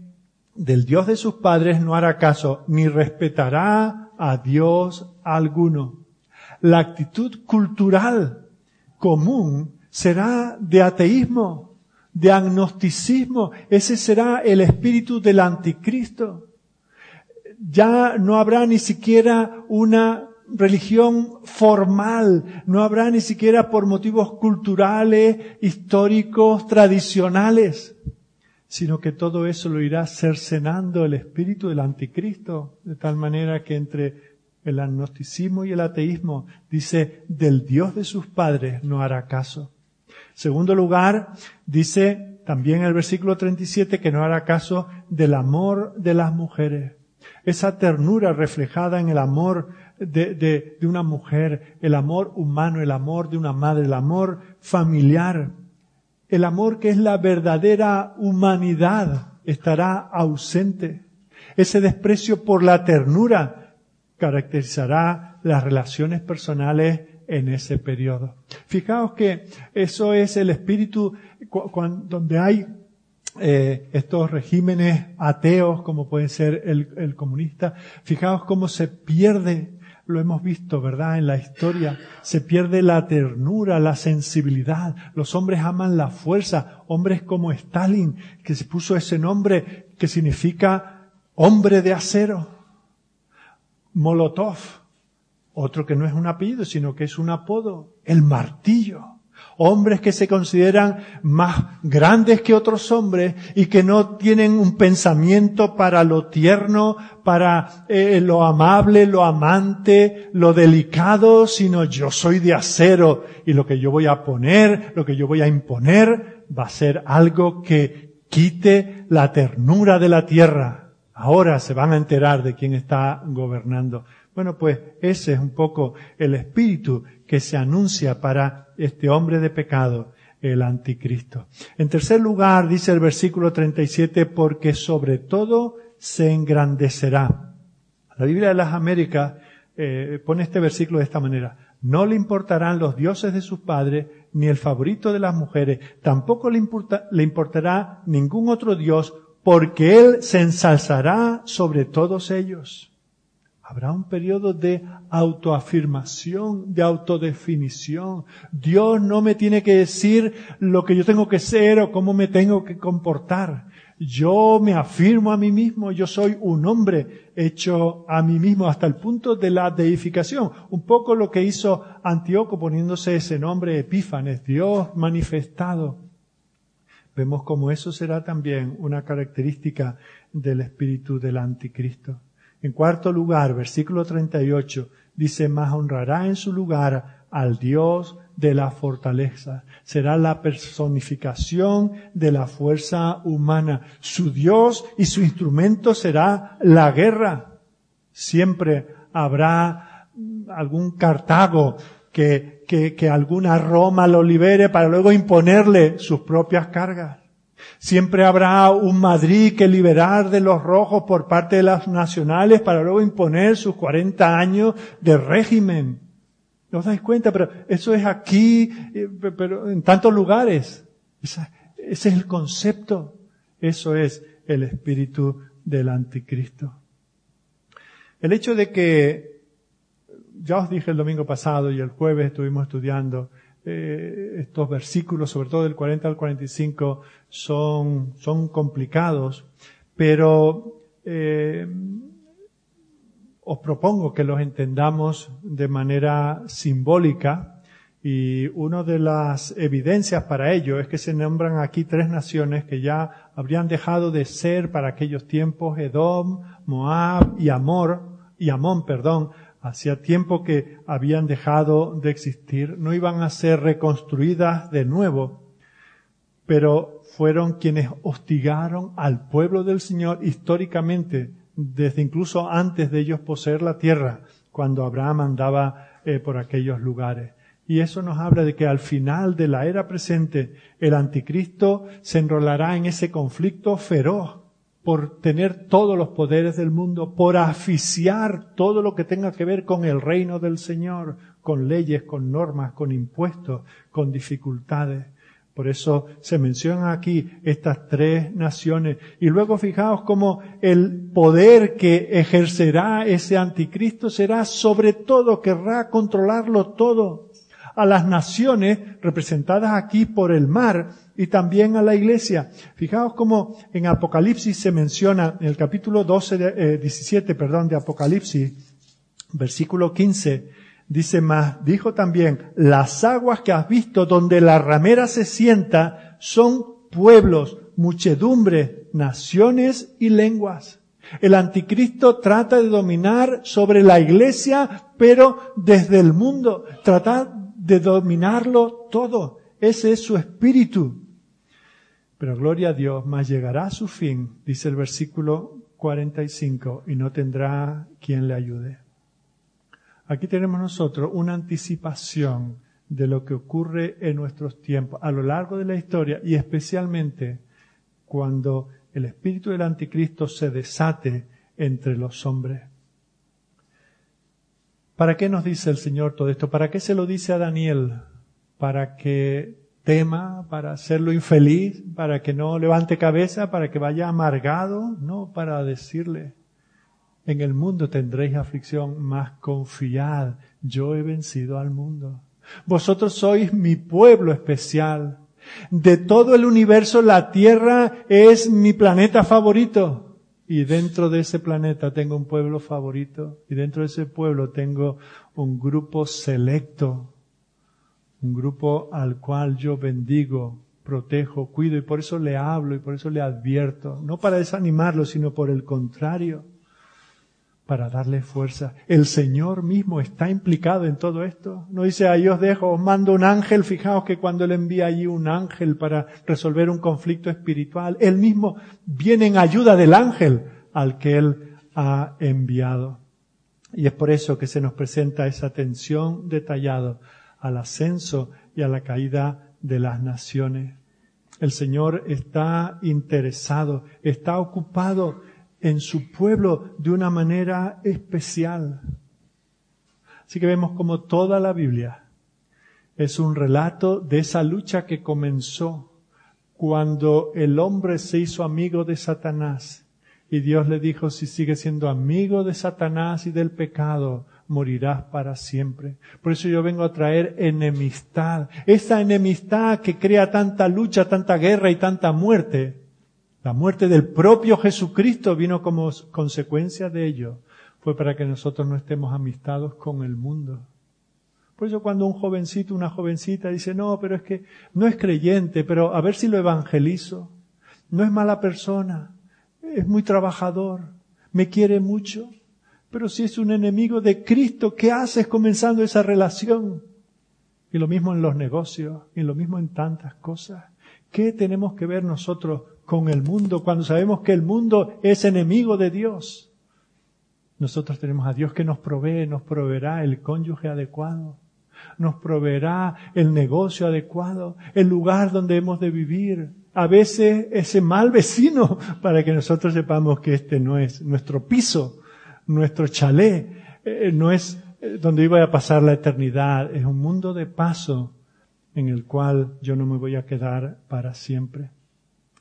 Speaker 1: del Dios de sus padres no hará caso, ni respetará a Dios alguno. La actitud cultural común será de ateísmo, de agnosticismo. Ese será el espíritu del anticristo. Ya no habrá ni siquiera una religión formal, no habrá ni siquiera por motivos culturales, históricos, tradicionales, sino que todo eso lo irá cercenando el espíritu del anticristo, de tal manera que entre el agnosticismo y el ateísmo dice, del Dios de sus padres no hará caso. Segundo lugar, dice también el versículo 37 que no hará caso del amor de las mujeres. Esa ternura reflejada en el amor de, de, de una mujer, el amor humano, el amor de una madre, el amor familiar, el amor que es la verdadera humanidad estará ausente. Ese desprecio por la ternura caracterizará las relaciones personales en ese periodo. Fijaos que eso es el espíritu donde hay eh, estos regímenes ateos, como puede ser el, el comunista. Fijaos cómo se pierde lo hemos visto, ¿verdad? En la historia se pierde la ternura, la sensibilidad. Los hombres aman la fuerza. Hombres como Stalin, que se puso ese nombre que significa hombre de acero. Molotov, otro que no es un apellido, sino que es un apodo. El martillo hombres que se consideran más grandes que otros hombres y que no tienen un pensamiento para lo tierno, para eh, lo amable, lo amante, lo delicado, sino yo soy de acero y lo que yo voy a poner, lo que yo voy a imponer va a ser algo que quite la ternura de la tierra. Ahora se van a enterar de quién está gobernando. Bueno, pues ese es un poco el espíritu que se anuncia para este hombre de pecado, el anticristo. En tercer lugar, dice el versículo 37, porque sobre todo se engrandecerá. La Biblia de las Américas eh, pone este versículo de esta manera. No le importarán los dioses de sus padres, ni el favorito de las mujeres, tampoco le, le importará ningún otro dios, porque él se ensalzará sobre todos ellos. Habrá un periodo de autoafirmación, de autodefinición. Dios no me tiene que decir lo que yo tengo que ser o cómo me tengo que comportar. Yo me afirmo a mí mismo, yo soy un hombre hecho a mí mismo hasta el punto de la deificación. Un poco lo que hizo Antíoco poniéndose ese nombre Epífanes, Dios manifestado. Vemos como eso será también una característica del espíritu del anticristo. En cuarto lugar, versículo 38, dice, más honrará en su lugar al Dios de la fortaleza. Será la personificación de la fuerza humana. Su Dios y su instrumento será la guerra. Siempre habrá algún Cartago que, que, que alguna Roma lo libere para luego imponerle sus propias cargas. Siempre habrá un Madrid que liberar de los rojos por parte de las nacionales para luego imponer sus 40 años de régimen. ¿No os dais cuenta? Pero eso es aquí, eh, pero en tantos lugares. Ese es el concepto. Eso es el espíritu del anticristo. El hecho de que, ya os dije el domingo pasado y el jueves estuvimos estudiando, eh, estos versículos, sobre todo del 40 al 45, son, son complicados, pero eh, os propongo que los entendamos de manera simbólica y una de las evidencias para ello es que se nombran aquí tres naciones que ya habrían dejado de ser para aquellos tiempos Edom, Moab y Amor, y Amón, perdón, hacía tiempo que habían dejado de existir, no iban a ser reconstruidas de nuevo, pero fueron quienes hostigaron al pueblo del Señor históricamente, desde incluso antes de ellos poseer la tierra, cuando Abraham andaba eh, por aquellos lugares. Y eso nos habla de que al final de la era presente, el anticristo se enrolará en ese conflicto feroz por tener todos los poderes del mundo, por aficiar todo lo que tenga que ver con el reino del Señor, con leyes, con normas, con impuestos, con dificultades. Por eso se mencionan aquí estas tres naciones. Y luego fijaos cómo el poder que ejercerá ese anticristo será sobre todo, querrá controlarlo todo. A las naciones representadas aquí por el mar, y también a la iglesia. Fijaos cómo en Apocalipsis se menciona, en el capítulo 12, 17, eh, perdón, de Apocalipsis, versículo 15, dice más, dijo también, las aguas que has visto donde la ramera se sienta son pueblos, muchedumbres, naciones y lenguas. El anticristo trata de dominar sobre la iglesia, pero desde el mundo, de dominarlo todo. Ese es su espíritu. Pero gloria a Dios, más llegará a su fin, dice el versículo 45, y no tendrá quien le ayude. Aquí tenemos nosotros una anticipación de lo que ocurre en nuestros tiempos, a lo largo de la historia y especialmente cuando el espíritu del anticristo se desate entre los hombres. ¿Para qué nos dice el Señor todo esto? ¿Para qué se lo dice a Daniel? Para que tema para hacerlo infeliz, para que no levante cabeza, para que vaya amargado, no, para decirle, en el mundo tendréis aflicción, más confiad, yo he vencido al mundo. Vosotros sois mi pueblo especial. De todo el universo la Tierra es mi planeta favorito. Y dentro de ese planeta tengo un pueblo favorito. Y dentro de ese pueblo tengo un grupo selecto un grupo al cual yo bendigo, protejo, cuido y por eso le hablo y por eso le advierto, no para desanimarlo, sino por el contrario, para darle fuerza. El Señor mismo está implicado en todo esto. No dice, ahí os dejo, os mando un ángel. Fijaos que cuando Él envía allí un ángel para resolver un conflicto espiritual, Él mismo viene en ayuda del ángel al que Él ha enviado. Y es por eso que se nos presenta esa tensión detallada al ascenso y a la caída de las naciones. El Señor está interesado, está ocupado en su pueblo de una manera especial. Así que vemos como toda la Biblia es un relato de esa lucha que comenzó cuando el hombre se hizo amigo de Satanás y Dios le dijo, si sigue siendo amigo de Satanás y del pecado, morirás para siempre. Por eso yo vengo a traer enemistad. Esa enemistad que crea tanta lucha, tanta guerra y tanta muerte. La muerte del propio Jesucristo vino como consecuencia de ello. Fue para que nosotros no estemos amistados con el mundo. Por eso cuando un jovencito, una jovencita dice, no, pero es que no es creyente, pero a ver si lo evangelizo. No es mala persona, es muy trabajador, me quiere mucho. Pero si es un enemigo de Cristo, ¿qué haces comenzando esa relación? Y lo mismo en los negocios, y lo mismo en tantas cosas. ¿Qué tenemos que ver nosotros con el mundo cuando sabemos que el mundo es enemigo de Dios? Nosotros tenemos a Dios que nos provee, nos proveerá el cónyuge adecuado, nos proveerá el negocio adecuado, el lugar donde hemos de vivir, a veces ese mal vecino para que nosotros sepamos que este no es nuestro piso, nuestro chalet, eh, no es eh, donde iba a pasar la eternidad, es un mundo de paso en el cual yo no me voy a quedar para siempre.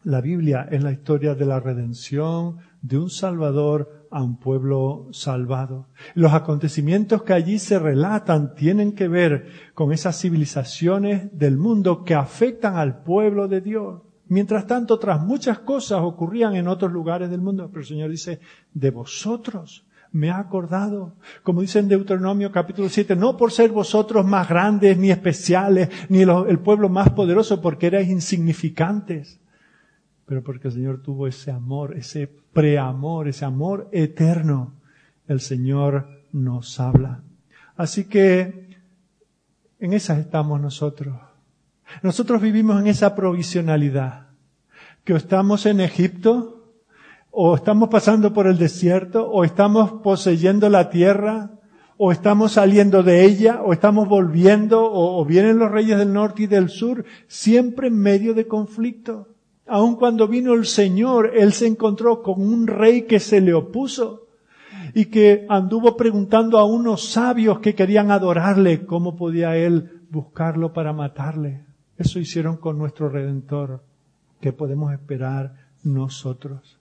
Speaker 1: La Biblia es la historia de la redención de un Salvador a un pueblo salvado. Los acontecimientos que allí se relatan tienen que ver con esas civilizaciones del mundo que afectan al pueblo de Dios. Mientras tanto, otras muchas cosas ocurrían en otros lugares del mundo, pero el Señor dice, de vosotros me ha acordado. Como dice en Deuteronomio capítulo 7, no por ser vosotros más grandes, ni especiales, ni el pueblo más poderoso, porque erais insignificantes, pero porque el Señor tuvo ese amor, ese preamor, ese amor eterno. El Señor nos habla. Así que en esas estamos nosotros. Nosotros vivimos en esa provisionalidad, que estamos en Egipto, o estamos pasando por el desierto, o estamos poseyendo la tierra, o estamos saliendo de ella, o estamos volviendo, o, vienen los reyes del norte y del sur, siempre en medio de conflicto. Aun cuando vino el Señor, Él se encontró con un rey que se le opuso y que anduvo preguntando a unos sabios que querían adorarle cómo podía Él buscarlo para matarle. Eso hicieron con nuestro Redentor. ¿Qué podemos esperar nosotros?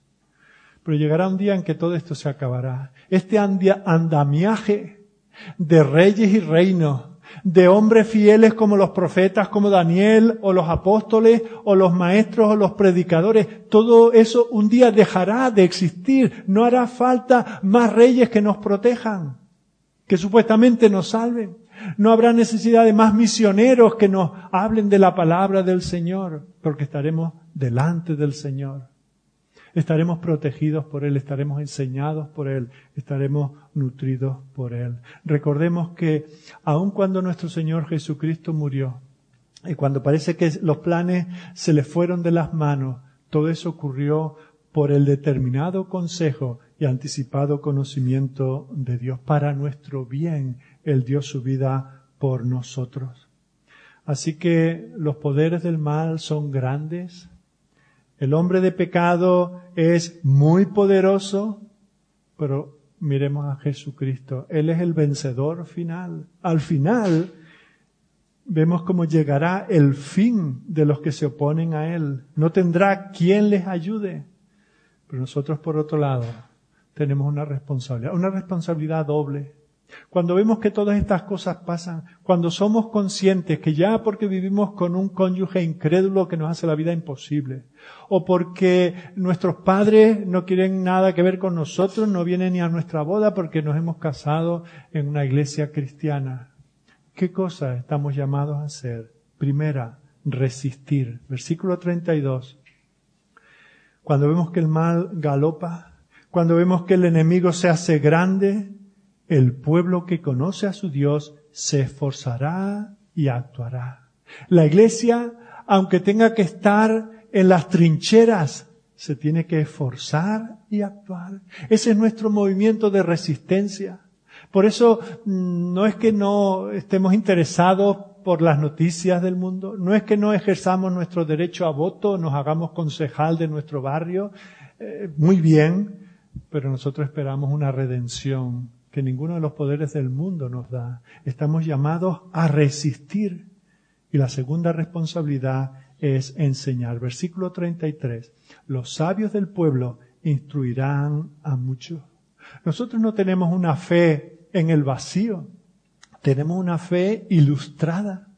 Speaker 1: Pero llegará un día en que todo esto se acabará. Este andamiaje de reyes y reinos, de hombres fieles como los profetas, como Daniel, o los apóstoles, o los maestros, o los predicadores, todo eso un día dejará de existir. No hará falta más reyes que nos protejan, que supuestamente nos salven. No habrá necesidad de más misioneros que nos hablen de la palabra del Señor, porque estaremos delante del Señor estaremos protegidos por Él, estaremos enseñados por Él, estaremos nutridos por Él. Recordemos que aun cuando nuestro Señor Jesucristo murió, y cuando parece que los planes se le fueron de las manos, todo eso ocurrió por el determinado consejo y anticipado conocimiento de Dios. Para nuestro bien, Él dio su vida por nosotros. Así que los poderes del mal son grandes, el hombre de pecado es muy poderoso, pero miremos a Jesucristo. Él es el vencedor final. Al final, vemos cómo llegará el fin de los que se oponen a Él. No tendrá quien les ayude. Pero nosotros, por otro lado, tenemos una responsabilidad, una responsabilidad doble. Cuando vemos que todas estas cosas pasan, cuando somos conscientes que ya porque vivimos con un cónyuge incrédulo que nos hace la vida imposible, o porque nuestros padres no quieren nada que ver con nosotros, no vienen ni a nuestra boda porque nos hemos casado en una iglesia cristiana, ¿qué cosas estamos llamados a hacer? Primera, resistir. Versículo 32. Cuando vemos que el mal galopa, cuando vemos que el enemigo se hace grande, el pueblo que conoce a su Dios se esforzará y actuará. La iglesia, aunque tenga que estar en las trincheras, se tiene que esforzar y actuar. Ese es nuestro movimiento de resistencia. Por eso mm, no es que no estemos interesados por las noticias del mundo, no es que no ejerzamos nuestro derecho a voto, nos hagamos concejal de nuestro barrio, eh, muy bien, pero nosotros esperamos una redención que ninguno de los poderes del mundo nos da. Estamos llamados a resistir. Y la segunda responsabilidad es enseñar. Versículo 33. Los sabios del pueblo instruirán a muchos. Nosotros no tenemos una fe en el vacío. Tenemos una fe ilustrada.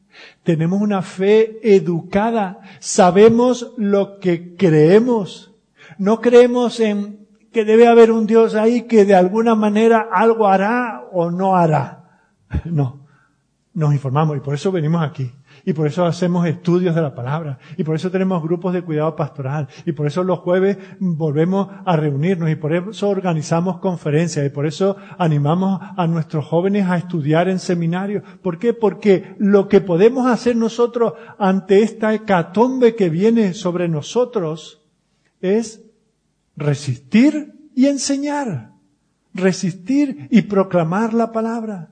Speaker 1: Tenemos una fe educada. Sabemos lo que creemos. No creemos en que debe haber un Dios ahí que de alguna manera algo hará o no hará. No, nos informamos y por eso venimos aquí. Y por eso hacemos estudios de la palabra. Y por eso tenemos grupos de cuidado pastoral. Y por eso los jueves volvemos a reunirnos. Y por eso organizamos conferencias. Y por eso animamos a nuestros jóvenes a estudiar en seminarios. ¿Por qué? Porque lo que podemos hacer nosotros ante esta hecatombe que viene sobre nosotros es resistir y enseñar, resistir y proclamar la palabra.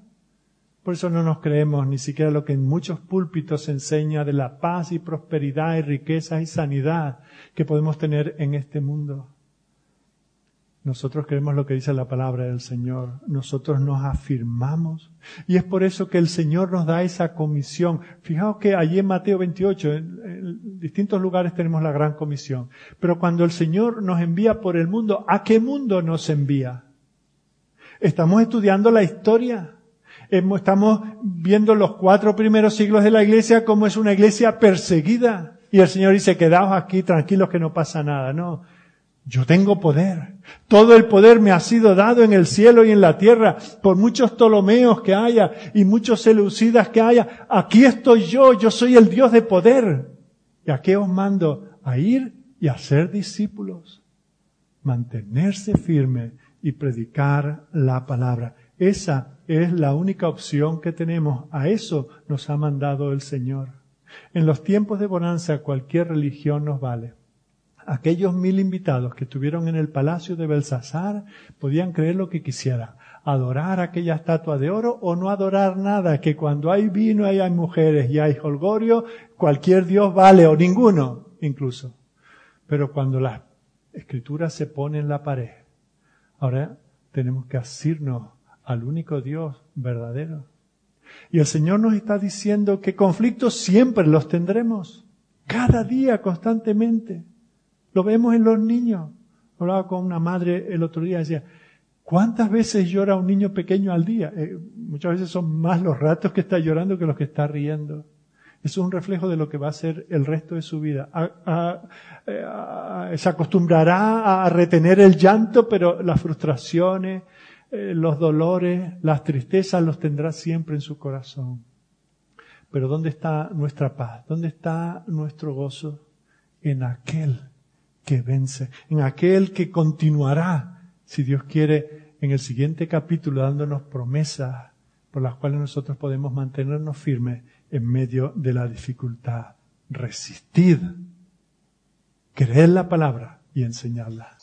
Speaker 1: Por eso no nos creemos ni siquiera lo que en muchos púlpitos se enseña de la paz y prosperidad y riqueza y sanidad que podemos tener en este mundo. Nosotros creemos lo que dice la palabra del Señor. Nosotros nos afirmamos. Y es por eso que el Señor nos da esa comisión. Fijaos que allí en Mateo 28, en, distintos lugares tenemos la gran comisión. Pero cuando el Señor nos envía por el mundo, ¿a qué mundo nos envía? Estamos estudiando la historia. Estamos viendo los cuatro primeros siglos de la iglesia como es una iglesia perseguida. Y el Señor dice, quedaos aquí tranquilos que no pasa nada. No, yo tengo poder. Todo el poder me ha sido dado en el cielo y en la tierra, por muchos Ptolomeos que haya y muchos Seleucidas que haya. Aquí estoy yo, yo soy el Dios de poder. ¿Y a qué os mando? A ir y a ser discípulos. Mantenerse firme y predicar la palabra. Esa es la única opción que tenemos. A eso nos ha mandado el Señor. En los tiempos de bonanza cualquier religión nos vale aquellos mil invitados que estuvieron en el palacio de Belsasar podían creer lo que quisieran, adorar aquella estatua de oro o no adorar nada, que cuando hay vino y hay mujeres y hay holgorio, cualquier dios vale o ninguno incluso. Pero cuando la escritura se pone en la pared, ahora tenemos que asirnos al único Dios verdadero. Y el Señor nos está diciendo que conflictos siempre los tendremos, cada día, constantemente. Lo vemos en los niños. Hablaba con una madre el otro día decía, ¿cuántas veces llora un niño pequeño al día? Eh, muchas veces son más los ratos que está llorando que los que está riendo. Eso es un reflejo de lo que va a ser el resto de su vida. se acostumbrará a retener el llanto, pero las frustraciones, eh, los dolores, las tristezas los tendrá siempre en su corazón. Pero ¿dónde está nuestra paz? ¿Dónde está nuestro gozo? En aquel que vence, en aquel que continuará, si Dios quiere, en el siguiente capítulo dándonos promesas por las cuales nosotros podemos mantenernos firmes en medio de la dificultad. Resistid, creed la palabra y enseñarla.